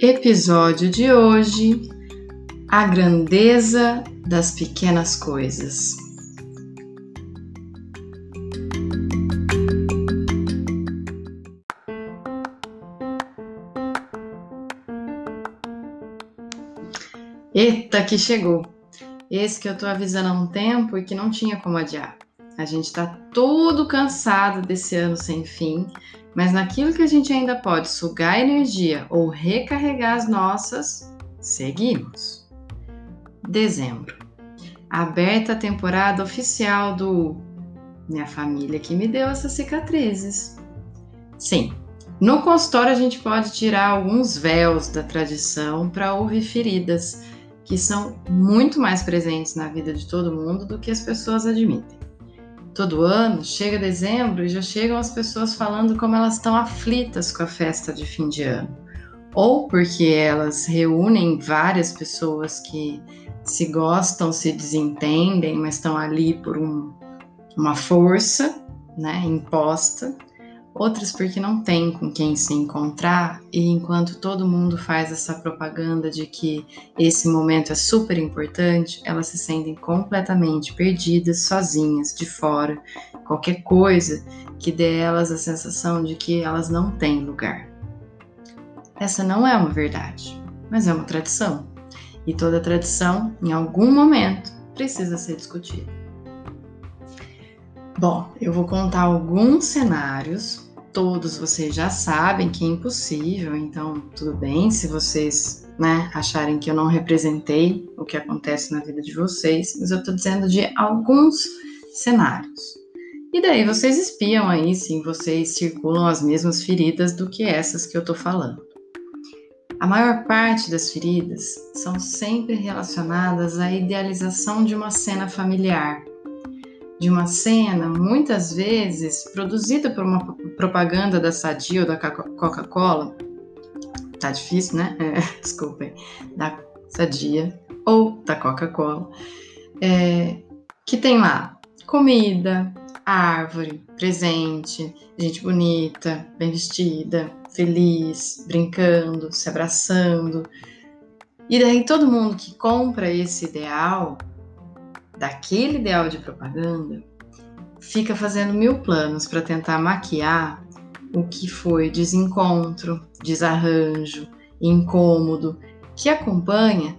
Episódio de hoje: A grandeza das pequenas coisas. Eita, que chegou! Esse que eu tô avisando há um tempo e que não tinha como adiar. A gente tá todo cansado desse ano sem fim mas naquilo que a gente ainda pode sugar energia ou recarregar as nossas, seguimos. Dezembro. Aberta a temporada oficial do Minha família que me deu essas cicatrizes. Sim, no consultório a gente pode tirar alguns véus da tradição para ouvir feridas que são muito mais presentes na vida de todo mundo do que as pessoas admitem todo ano, chega dezembro e já chegam as pessoas falando como elas estão aflitas com a festa de fim de ano. Ou porque elas reúnem várias pessoas que se gostam, se desentendem, mas estão ali por um, uma força né, imposta outras porque não tem com quem se encontrar, e enquanto todo mundo faz essa propaganda de que esse momento é super importante, elas se sentem completamente perdidas, sozinhas, de fora, qualquer coisa que dê elas a sensação de que elas não têm lugar. Essa não é uma verdade, mas é uma tradição, e toda tradição, em algum momento, precisa ser discutida. Bom, eu vou contar alguns cenários todos vocês já sabem que é impossível, então tudo bem se vocês né, acharem que eu não representei o que acontece na vida de vocês, mas eu estou dizendo de alguns cenários. E daí vocês espiam aí se vocês circulam as mesmas feridas do que essas que eu estou falando. A maior parte das feridas são sempre relacionadas à idealização de uma cena familiar, de uma cena, muitas vezes produzida por uma propaganda da Sadia ou da Coca-Cola, tá difícil, né? É, desculpem, da Sadia ou da Coca-Cola, é, que tem lá comida, árvore, presente, gente bonita, bem vestida, feliz, brincando, se abraçando. E daí todo mundo que compra esse ideal daquele ideal de propaganda, fica fazendo mil planos para tentar maquiar o que foi desencontro, desarranjo, incômodo que acompanha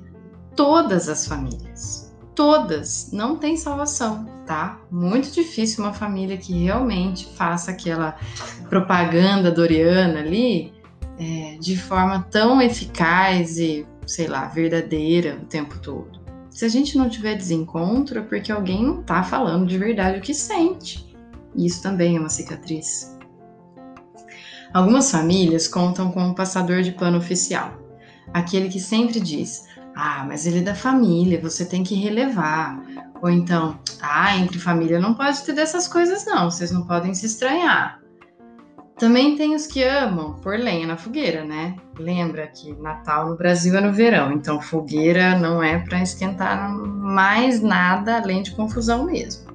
todas as famílias. Todas, não tem salvação, tá? Muito difícil uma família que realmente faça aquela propaganda doriana ali é, de forma tão eficaz e, sei lá, verdadeira o tempo todo. Se a gente não tiver desencontro, é porque alguém não está falando de verdade o que sente. E isso também é uma cicatriz. Algumas famílias contam com um passador de pano oficial, aquele que sempre diz: Ah, mas ele é da família, você tem que relevar. Ou então, ah, entre família não pode ter dessas coisas, não, vocês não podem se estranhar. Também tem os que amam pôr lenha na fogueira, né? Lembra que Natal no Brasil é no verão, então fogueira não é para esquentar mais nada além de confusão mesmo.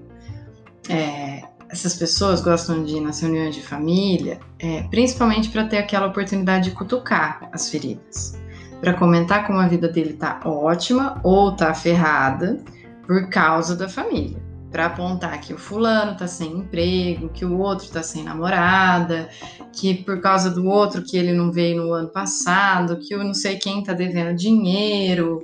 É, essas pessoas gostam de ir nas reuniões de família, é, principalmente para ter aquela oportunidade de cutucar as feridas, para comentar como a vida dele tá ótima ou tá ferrada por causa da família para apontar que o fulano tá sem emprego, que o outro tá sem namorada, que por causa do outro que ele não veio no ano passado, que eu não sei quem tá devendo dinheiro,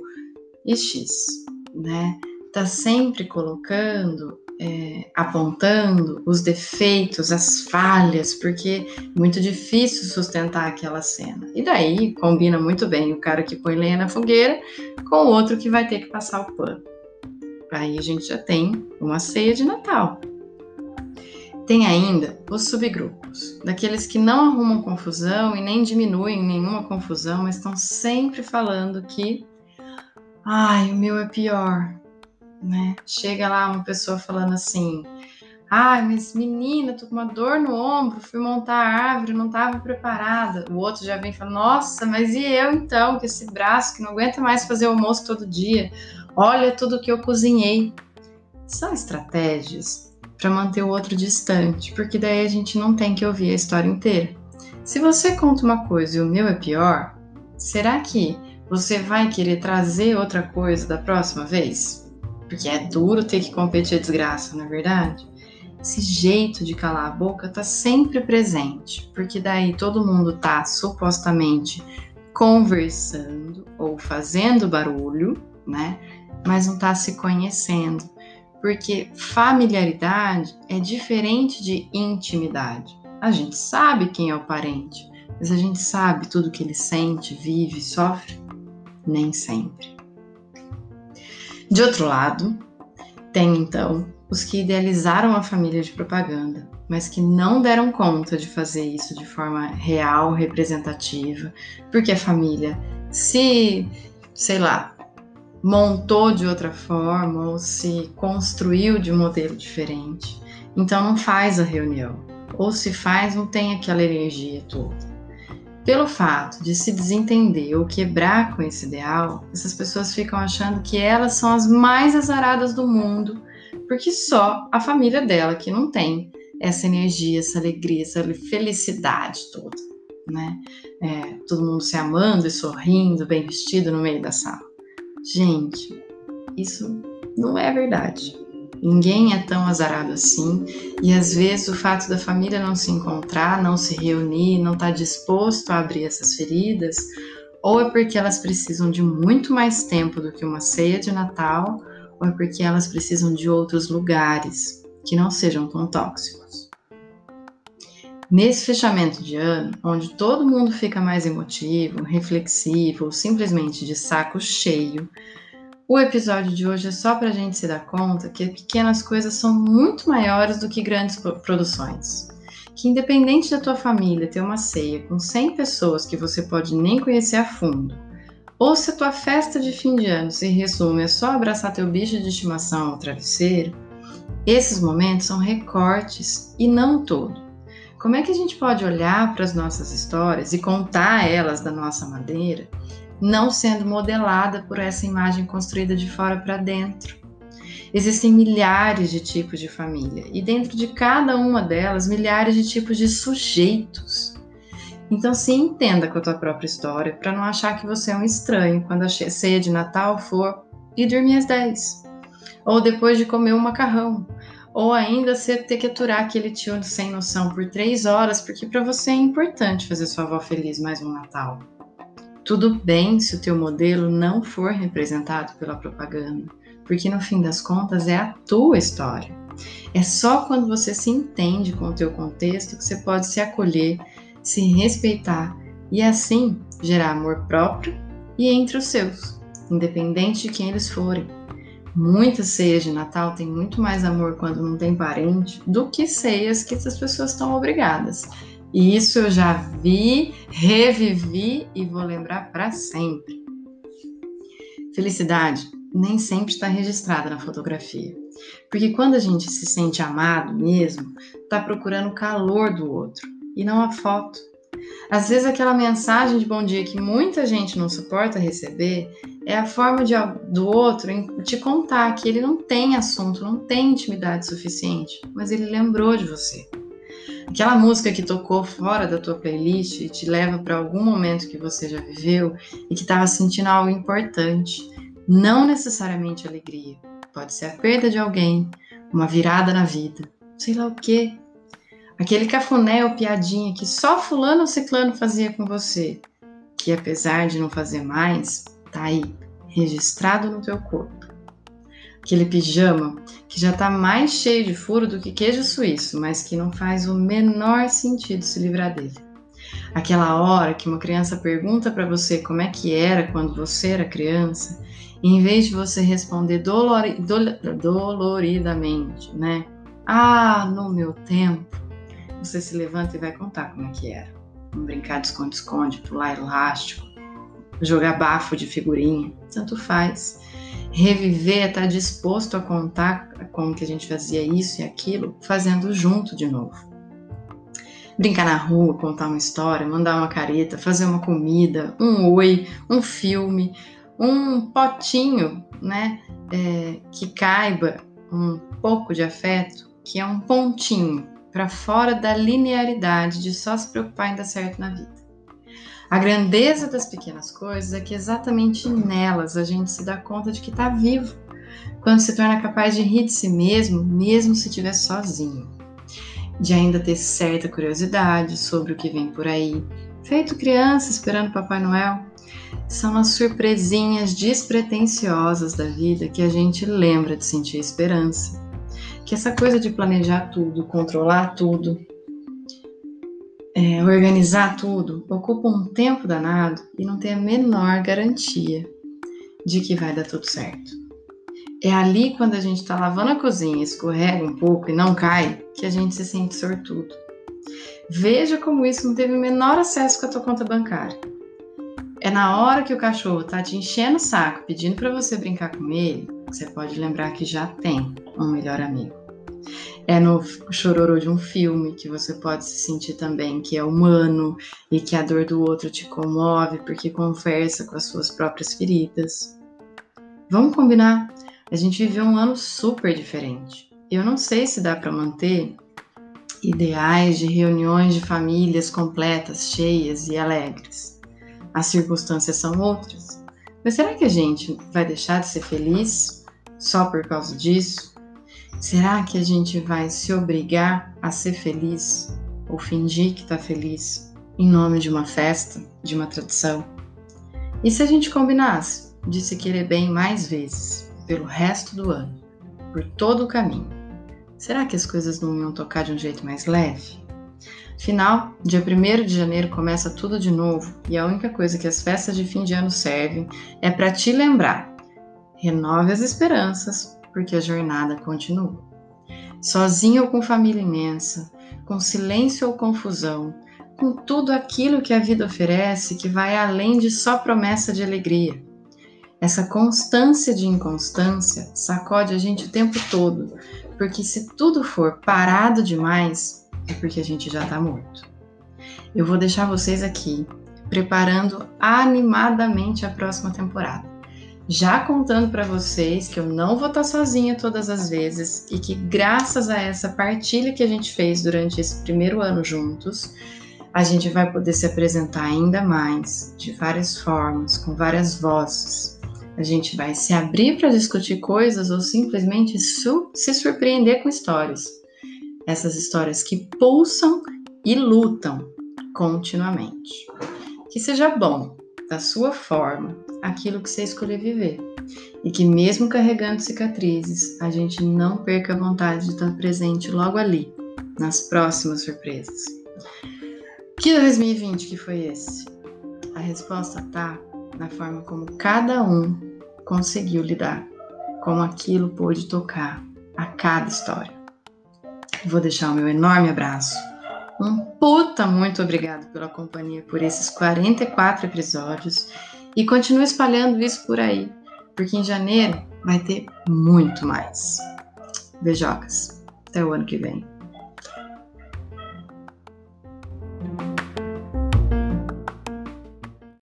e X, né? Tá sempre colocando, é, apontando os defeitos, as falhas, porque é muito difícil sustentar aquela cena. E daí combina muito bem o cara que põe lenha na fogueira com o outro que vai ter que passar o pano. Aí a gente já tem uma ceia de Natal. Tem ainda os subgrupos, daqueles que não arrumam confusão e nem diminuem nenhuma confusão, mas estão sempre falando que, ai, o meu é pior, né? Chega lá uma pessoa falando assim, ai, mas menina, tô com uma dor no ombro, fui montar a árvore, não estava preparada. O outro já vem falando, nossa, mas e eu então, com esse braço que não aguenta mais fazer almoço todo dia? Olha tudo que eu cozinhei. São estratégias para manter o outro distante, porque daí a gente não tem que ouvir a história inteira. Se você conta uma coisa e o meu é pior, será que você vai querer trazer outra coisa da próxima vez? Porque é duro ter que competir a desgraça, não é verdade? Esse jeito de calar a boca tá sempre presente, porque daí todo mundo tá supostamente conversando ou fazendo barulho, né? Mas não tá se conhecendo porque familiaridade é diferente de intimidade. A gente sabe quem é o parente, mas a gente sabe tudo que ele sente, vive, sofre? Nem sempre. De outro lado, tem então os que idealizaram a família de propaganda, mas que não deram conta de fazer isso de forma real, representativa, porque a família se, sei lá, montou de outra forma ou se construiu de um modelo diferente. Então não faz a reunião. Ou se faz, não tem aquela energia toda. Pelo fato de se desentender ou quebrar com esse ideal, essas pessoas ficam achando que elas são as mais azaradas do mundo, porque só a família dela que não tem essa energia, essa alegria, essa felicidade toda, né? É, todo mundo se amando e sorrindo, bem vestido no meio da sala. Gente, isso não é verdade. Ninguém é tão azarado assim, e às vezes o fato da família não se encontrar, não se reunir, não estar tá disposto a abrir essas feridas, ou é porque elas precisam de muito mais tempo do que uma ceia de Natal, ou é porque elas precisam de outros lugares que não sejam tão tóxicos. Nesse fechamento de ano, onde todo mundo fica mais emotivo, reflexivo ou simplesmente de saco cheio, o episódio de hoje é só para a gente se dar conta que pequenas coisas são muito maiores do que grandes produções. Que independente da tua família ter uma ceia com 100 pessoas que você pode nem conhecer a fundo, ou se a tua festa de fim de ano se resume a só abraçar teu bicho de estimação ao travesseiro, esses momentos são recortes e não todo. Como é que a gente pode olhar para as nossas histórias e contar elas da nossa maneira, não sendo modelada por essa imagem construída de fora para dentro? Existem milhares de tipos de família e dentro de cada uma delas, milhares de tipos de sujeitos. Então, se entenda com a tua própria história para não achar que você é um estranho quando a ceia de Natal for e dormir às 10, ou depois de comer um macarrão, ou ainda você ter que aturar aquele tio sem noção por três horas, porque para você é importante fazer sua avó feliz mais um Natal. Tudo bem se o teu modelo não for representado pela propaganda, porque no fim das contas é a tua história. É só quando você se entende com o teu contexto que você pode se acolher, se respeitar e assim gerar amor próprio e entre os seus, independente de quem eles forem. Muitas ceias de Natal têm muito mais amor quando não tem parente do que ceias que essas pessoas estão obrigadas. E isso eu já vi, revivi e vou lembrar para sempre. Felicidade nem sempre está registrada na fotografia. Porque quando a gente se sente amado mesmo, está procurando o calor do outro e não a foto. Às vezes aquela mensagem de bom dia que muita gente não suporta receber é a forma de, do outro te contar que ele não tem assunto, não tem intimidade suficiente, mas ele lembrou de você. Aquela música que tocou fora da tua playlist e te leva para algum momento que você já viveu e que estava sentindo algo importante, não necessariamente alegria. Pode ser a perda de alguém, uma virada na vida, sei lá o quê. Aquele cafuné ou piadinha que só fulano ou ciclano fazia com você, que apesar de não fazer mais, tá aí, registrado no teu corpo. Aquele pijama que já tá mais cheio de furo do que queijo suíço, mas que não faz o menor sentido se livrar dele. Aquela hora que uma criança pergunta para você como é que era quando você era criança, e em vez de você responder dolori, doloridamente, né? Ah, no meu tempo, você se levanta e vai contar como é que era. Um brincar de esconde-esconde, pular elástico, jogar bafo de figurinha, tanto faz. Reviver, estar tá disposto a contar como que a gente fazia isso e aquilo, fazendo junto de novo. Brincar na rua, contar uma história, mandar uma careta, fazer uma comida, um oi, um filme, um potinho, né, é, que caiba um pouco de afeto, que é um pontinho para fora da linearidade de só se preocupar em dar certo na vida. A grandeza das pequenas coisas é que exatamente nelas a gente se dá conta de que está vivo, quando se torna capaz de rir de si mesmo, mesmo se estiver sozinho, de ainda ter certa curiosidade sobre o que vem por aí, feito criança esperando Papai Noel. São as surpresinhas despretensiosas da vida que a gente lembra de sentir esperança. Que essa coisa de planejar tudo, controlar tudo, é, organizar tudo ocupa um tempo danado e não tem a menor garantia de que vai dar tudo certo. É ali quando a gente está lavando a cozinha, escorrega um pouco e não cai, que a gente se sente sortudo. Veja como isso não teve o menor acesso com a tua conta bancária. É na hora que o cachorro tá te enchendo o saco, pedindo para você brincar com ele, que você pode lembrar que já tem um melhor amigo. É no chororô de um filme que você pode se sentir também que é humano e que a dor do outro te comove porque conversa com as suas próprias feridas. Vamos combinar? A gente viveu um ano super diferente. Eu não sei se dá para manter ideais de reuniões de famílias completas, cheias e alegres. As circunstâncias são outras. Mas será que a gente vai deixar de ser feliz só por causa disso? Será que a gente vai se obrigar a ser feliz ou fingir que está feliz em nome de uma festa, de uma tradição? E se a gente combinasse de se querer bem mais vezes, pelo resto do ano, por todo o caminho? Será que as coisas não iam tocar de um jeito mais leve? Afinal, dia 1 de janeiro começa tudo de novo e a única coisa que as festas de fim de ano servem é para te lembrar: renove as esperanças, porque a jornada continua. Sozinho ou com família imensa, com silêncio ou confusão, com tudo aquilo que a vida oferece que vai além de só promessa de alegria. Essa constância de inconstância sacode a gente o tempo todo, porque se tudo for parado demais, é porque a gente já está morto. Eu vou deixar vocês aqui preparando animadamente a próxima temporada já contando para vocês que eu não vou estar tá sozinha todas as vezes e que graças a essa partilha que a gente fez durante esse primeiro ano juntos, a gente vai poder se apresentar ainda mais, de várias formas, com várias vozes. A gente vai se abrir para discutir coisas ou simplesmente su se surpreender com histórias. Essas histórias que pulsam e lutam continuamente. Que seja bom, da sua forma, aquilo que você escolher viver. E que, mesmo carregando cicatrizes, a gente não perca a vontade de estar presente logo ali, nas próximas surpresas. Que 2020 que foi esse? A resposta tá na forma como cada um conseguiu lidar, como aquilo pôde tocar a cada história. Vou deixar o meu enorme abraço. Um puta muito obrigado pela companhia por esses 44 episódios e continue espalhando isso por aí, porque em janeiro vai ter muito mais. Beijocas. Até o ano que vem.